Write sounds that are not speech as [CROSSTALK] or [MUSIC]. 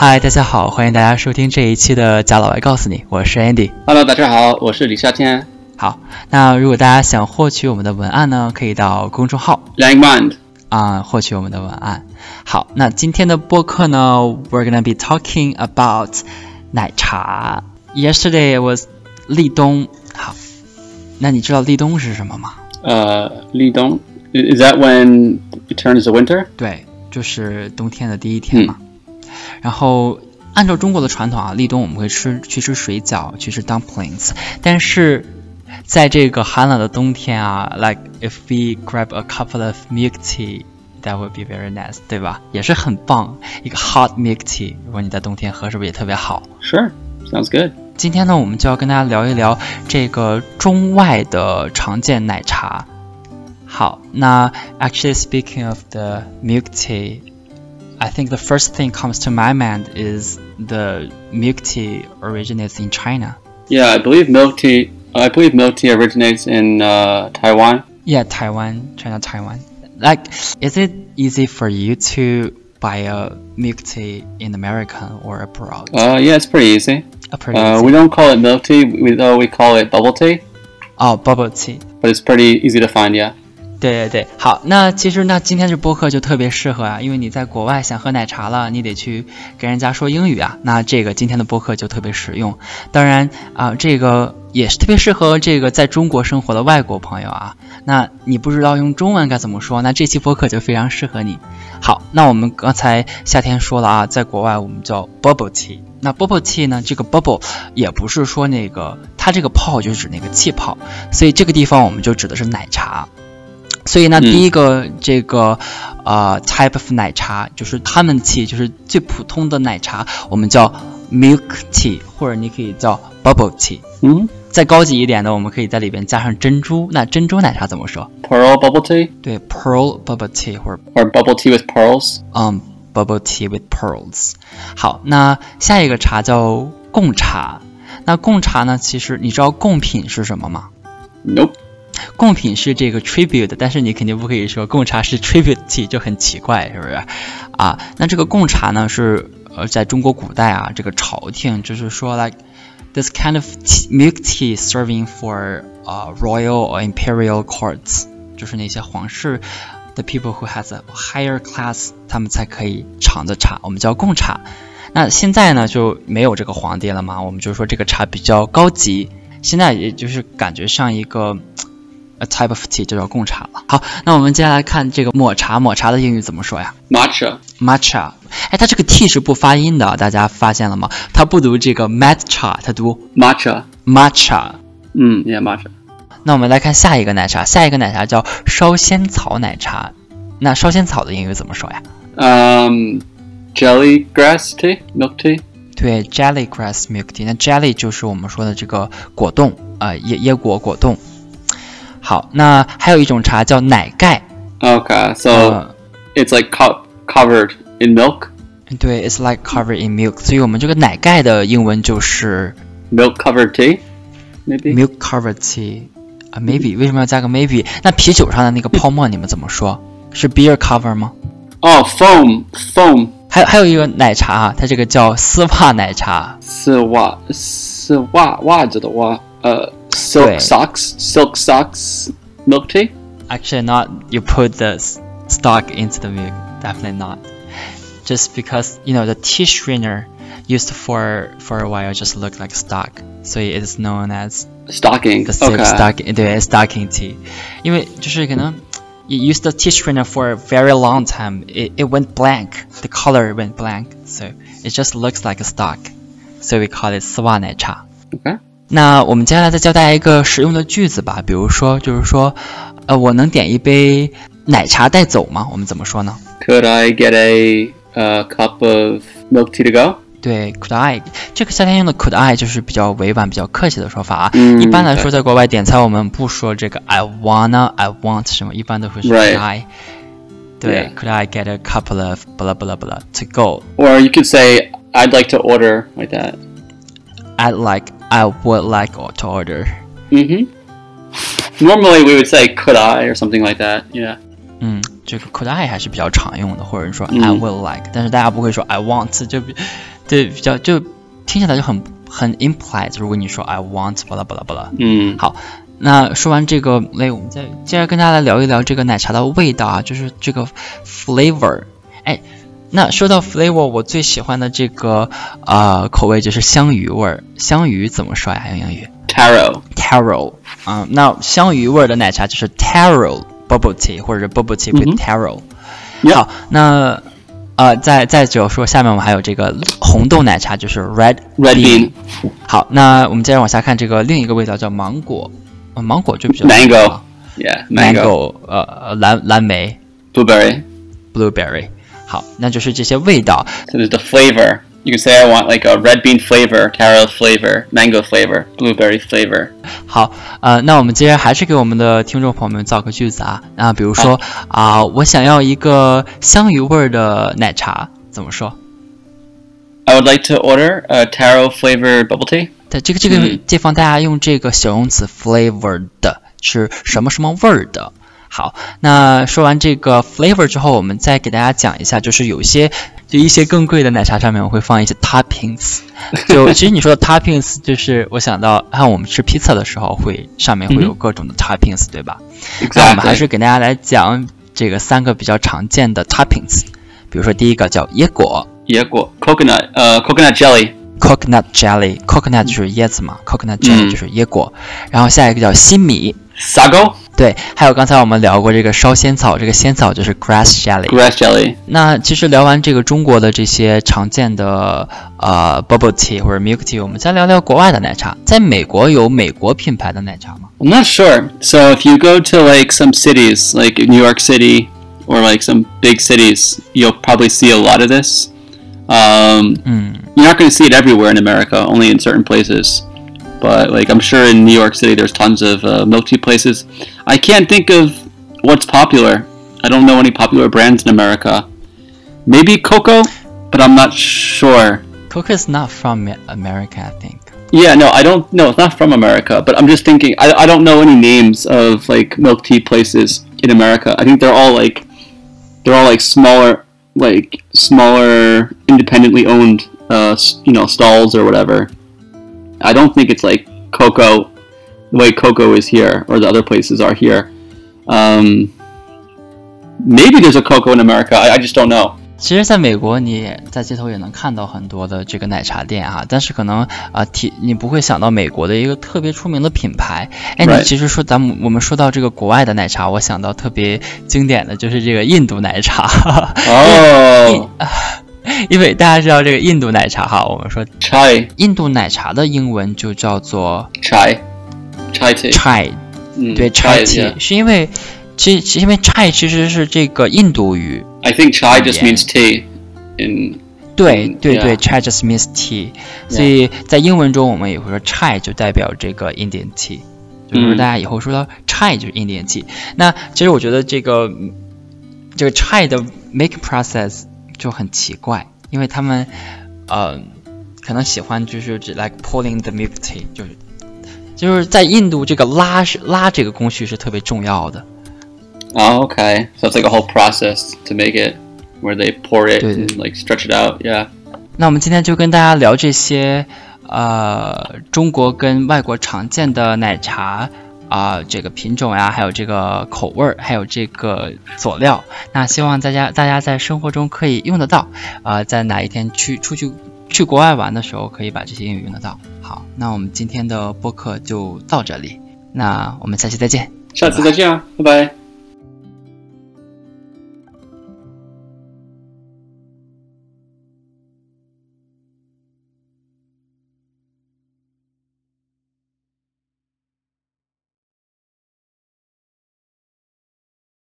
嗨，大家好，欢迎大家收听这一期的贾老外告诉你，我是 Andy。Hello，大家好，我是李夏天。好，那如果大家想获取我们的文案呢，可以到公众号 Lang Mind，啊、获取我们的文案。好，那今天的播客呢，we're gonna be talking about 奶茶。Yesterday was 立冬。好，那你知道立冬是什么吗？呃，立冬，Is that when it turns to winter？对，就是冬天的第一天嘛。然后按照中国的传统啊，立冬我们会吃去吃水饺，去吃 dumplings。但是在这个寒冷的冬天啊，like if we grab a couple of milk tea。That would be very nice，对吧？也是很棒，一个 hot milk tea，如果你在冬天喝，是不是也特别好？ Sure，sounds good。今天呢，我们就要跟大家聊一聊这个中外的常见奶茶。好，那 actually speaking of the milk tea, I think the first thing comes to my mind is the milk tea originates in China. Yeah, I believe milk tea. I believe milk tea originates in uh, Taiwan. Yeah, Taiwan, China, Taiwan. Like, is it easy for you to buy a milk tea in America or abroad? Uh, yeah, it's pretty easy. Uh, pretty Uh, easy. we don't call it milk tea. We we call it bubble tea, Oh, bubble tea. but it's pretty easy to find. Yeah. 对对对，好，那其实那今天这播客就特别适合啊，因为你在国外想喝奶茶了，你得去跟人家说英语啊，那这个今天的播客就特别实用。当然啊、这个也是特别适合这个在中国生活的外国朋友啊。那你不知道用中文该怎么说，那这期播客就非常适合你。好，那我们刚才夏天说了啊，在国外我们叫 bubble tea。那 bubble tea 呢，这个 bubble 也不是说那个它这个泡就是指那个气泡，所以这个地方我们就指的是奶茶。所以呢，嗯第一个这个呃 type of 奶茶就是 common tea，就是最普通的奶茶，我们叫 milk tea，或者你可以叫 bubble tea。Mm-hmm. 再高级一点的，我们可以在里边加上珍珠。那珍珠奶茶怎么说？Pearl bubble tea 对，pearl bubble tea 或者 or bubble tea with pearls. 嗯 bubble tea with pearls。好，那下一个茶叫贡茶。那贡茶呢，其实你知道贡品是什么吗？Nope. 贡品是这个 tribute，但是你肯定不可以说贡茶是 [LAUGHS] tribute tea，就很奇怪，是不是？啊，那这个贡茶呢是呃，在中国古代啊，这个朝廷就是说，like this kind of tea, milk tea serving for 呃、royal or imperial courts，就是那些皇室的 people who has a higher class，他们才可以尝的茶，我们叫贡茶。那现在呢就没有这个皇帝了嘛，我们就说这个茶比较高级，现在也就是感觉像一个 a type of tea，就叫贡茶了。好，那我们接下来看这个抹茶，抹茶的英语怎么说呀 Matcha.？matcha。哎，它这个 t 是不发音的，大家发现了吗？它不读这个 matcha，它读 Matcha. matcha。Mm, yeah, matcha. 那我们来看下一个奶茶，下一个奶茶叫烧仙草奶茶。那烧仙草的英语怎么说呀？Um, jelly grass tea, milk tea. 对，jelly grass milk tea。那 jelly 就是我们说的这个果冻啊、呃，椰椰果果冻。好，那还有一种茶叫奶盖。Okay, so 呃，it's like co- covered in milk. 对，it's like covered in milk。所以我们这个奶盖的英文就是 Milk covered tea, maybe. milk covered tea 啊，maybe 为什么要加个 maybe？那啤酒上的那个泡沫你们怎么说？是 beer cover 吗？Oh, foam, foam. 还有还有一个奶茶啊，它这个叫丝袜奶茶。丝袜是袜袜子的袜，呃 ，silk 对 socks, silk socks, milk tea. Actually, not. You put the s- stock into the milk. Definitely not. Just because you know the tea strainer used for for a while just looked like stock, so it is known as Stocking. the silk Okay. stock. 对，stocking tea. 因为就是可能 you used the tea strainer for a very long time. It it went blank. The color went blank, so it just looks like a stock. So we call it 丝袜奶茶。 Okay. 那我们接下来再教大家一个实用的句子吧，比如说，就是说，呃，我能点一杯奶茶带走吗？我们怎么说呢？ Could I get a uh, cup of milk tea to go? 对，could I 这个夏天用的 could I 就是比较委婉、比较客气的说法啊。嗯一般来说，在国外点菜我们不说这个 I wanna、I want 什么，一般都会说 Right. could I。对 Yeah. could I get a couple of blah blah blah to go? Or you could say, I'd like to order like that. I'd like I would like to order. Mm-hmm. Normally we would say, could I, or something like that. Yeah. 嗯，这个 could I 还是比较常用的，或者说嗯 I would like，、但是大家不会说 I want，就比对比较就听起来就很很 implied。如果你说 I want 巴拉巴拉巴拉，嗯好，那说完这个类，我们再接着跟大家来聊一聊这个奶茶的味道啊，就是这个 flavor。哎，那说到 flavor，我最喜欢的这个呃口味就是香芋味儿。香芋怎么说呀？用英语，taro，taro 啊、那香芋味儿的奶茶就是 taro bubble tea 或者是 bubble tea 嗯 with taro。好，那呃再再就说下面我们还有这个红豆奶茶，就是 red red bean，好，那我们接着往下看这个另一个味道叫芒果，呃、芒果就比较 Mango 啊。Yeah，mango，blueberry，mango 呃呃蓝蓝莓。Blueberry。好，那就是这些味道。So there's the flavor. You can say I want like a red bean flavor, taro flavor, mango flavor, blueberry flavor. 好，呃，那我们接着还是给我们的听众朋友们造个句子啊。那比如说啊、我想要一个香芋味儿的奶茶，怎么说？I would like to order a taro flavored bubble tea. 在这个这个嗯地方，大家用这个形容词 flavored 是什么什么味儿的。好，那说完这个 flavor 之后，我们再给大家讲一下，就是有一些就一些更贵的奶茶上面我会放一些 toppings。[LAUGHS] 就其实你说的 toppings，就是我想到看我们吃披萨的时候会上面会有嗯各种的 toppings，、对吧？那我们还.是给大家来讲这个三个比较常见的 toppings。比如说第一个叫椰果 Yeah, well, coconut, uh, coconut jelly. coconut jelly，coconut 就是椰子嘛，coconut jelly 嗯就是椰果。然后下一个叫西米，Sago, 对，还有刚才我们聊过这个烧仙草，这个仙草就是 grass jelly。 grass jelly. 那其实聊完这个中国的这些常见的呃 bubble tea 或者 milk tea，我们再聊聊国外的奶茶。在美国有美国品牌的奶茶吗？ I'm not sure. So if you go to like some cities, like New York City or like some big cities, you'll probably see a lot of this. Um, 嗯， you're not going to see it everywhere in America, only in certain places. But like I'm sure in New York City, there's tons of uh, milk tea places. I can't think of what's popular. I don't know any popular brands in America. Maybe Coco, but I'm not sure. Coca is not from America, I think. Yeah, no, I don't. No, it's not from America. But I'm just thinking. I, I don't know any names of like milk tea places in America. I think they're all like they're all like smaller, like smaller, independently owned, uh, you know, stalls or whatever. I don't think it's like Coco, the way Coco is here or the other places are here. Um, maybe there's a Coco in America. I, I just don't know. 其实，在美国，你在街头也能看到很多的这个奶茶店啊，但是可能啊，提你不会想到美国的一个特别出名的品牌。哎，你其实说咱们我们说到这个国外的奶茶，我想到特别经典的就是这个印度奶茶。Oh, [LAUGHS] 因为大家知道这个印度奶茶哈，我们说 chai, 印度奶茶的英文就叫做 chai, chai 对 chai, 是因为其其因为 chai 其实是这个印度语，I think chai just means tea. In 对嗯对对，chai just means tea，所以在英文中我们也会说 chai 就代表这个 Indian tea，就是大家以后说到 chai 就是 Indian tea。那其实我觉得这个嗯这个 chai 的 making process 就很奇怪，因为他们呃可能喜欢就是只 like pulling the milk tea，就是就是在印度这个拉是拉这个工序是特别重要的。oh, okay. So it's like a whole process to make it, where they pour it and like stretch it out. Yeah. 那我们今天就跟大家聊这些，呃，中国跟外国常见的奶茶啊、这个品种呀，还有这个口味儿，还有这个佐料。那希望大家大家在生活中可以用得到，啊，在哪一天去出去去国外玩的时候，可以把这些英语用得到。好，那我们今天的播客就到这里，那我们下期再见。下次再见啊，拜拜。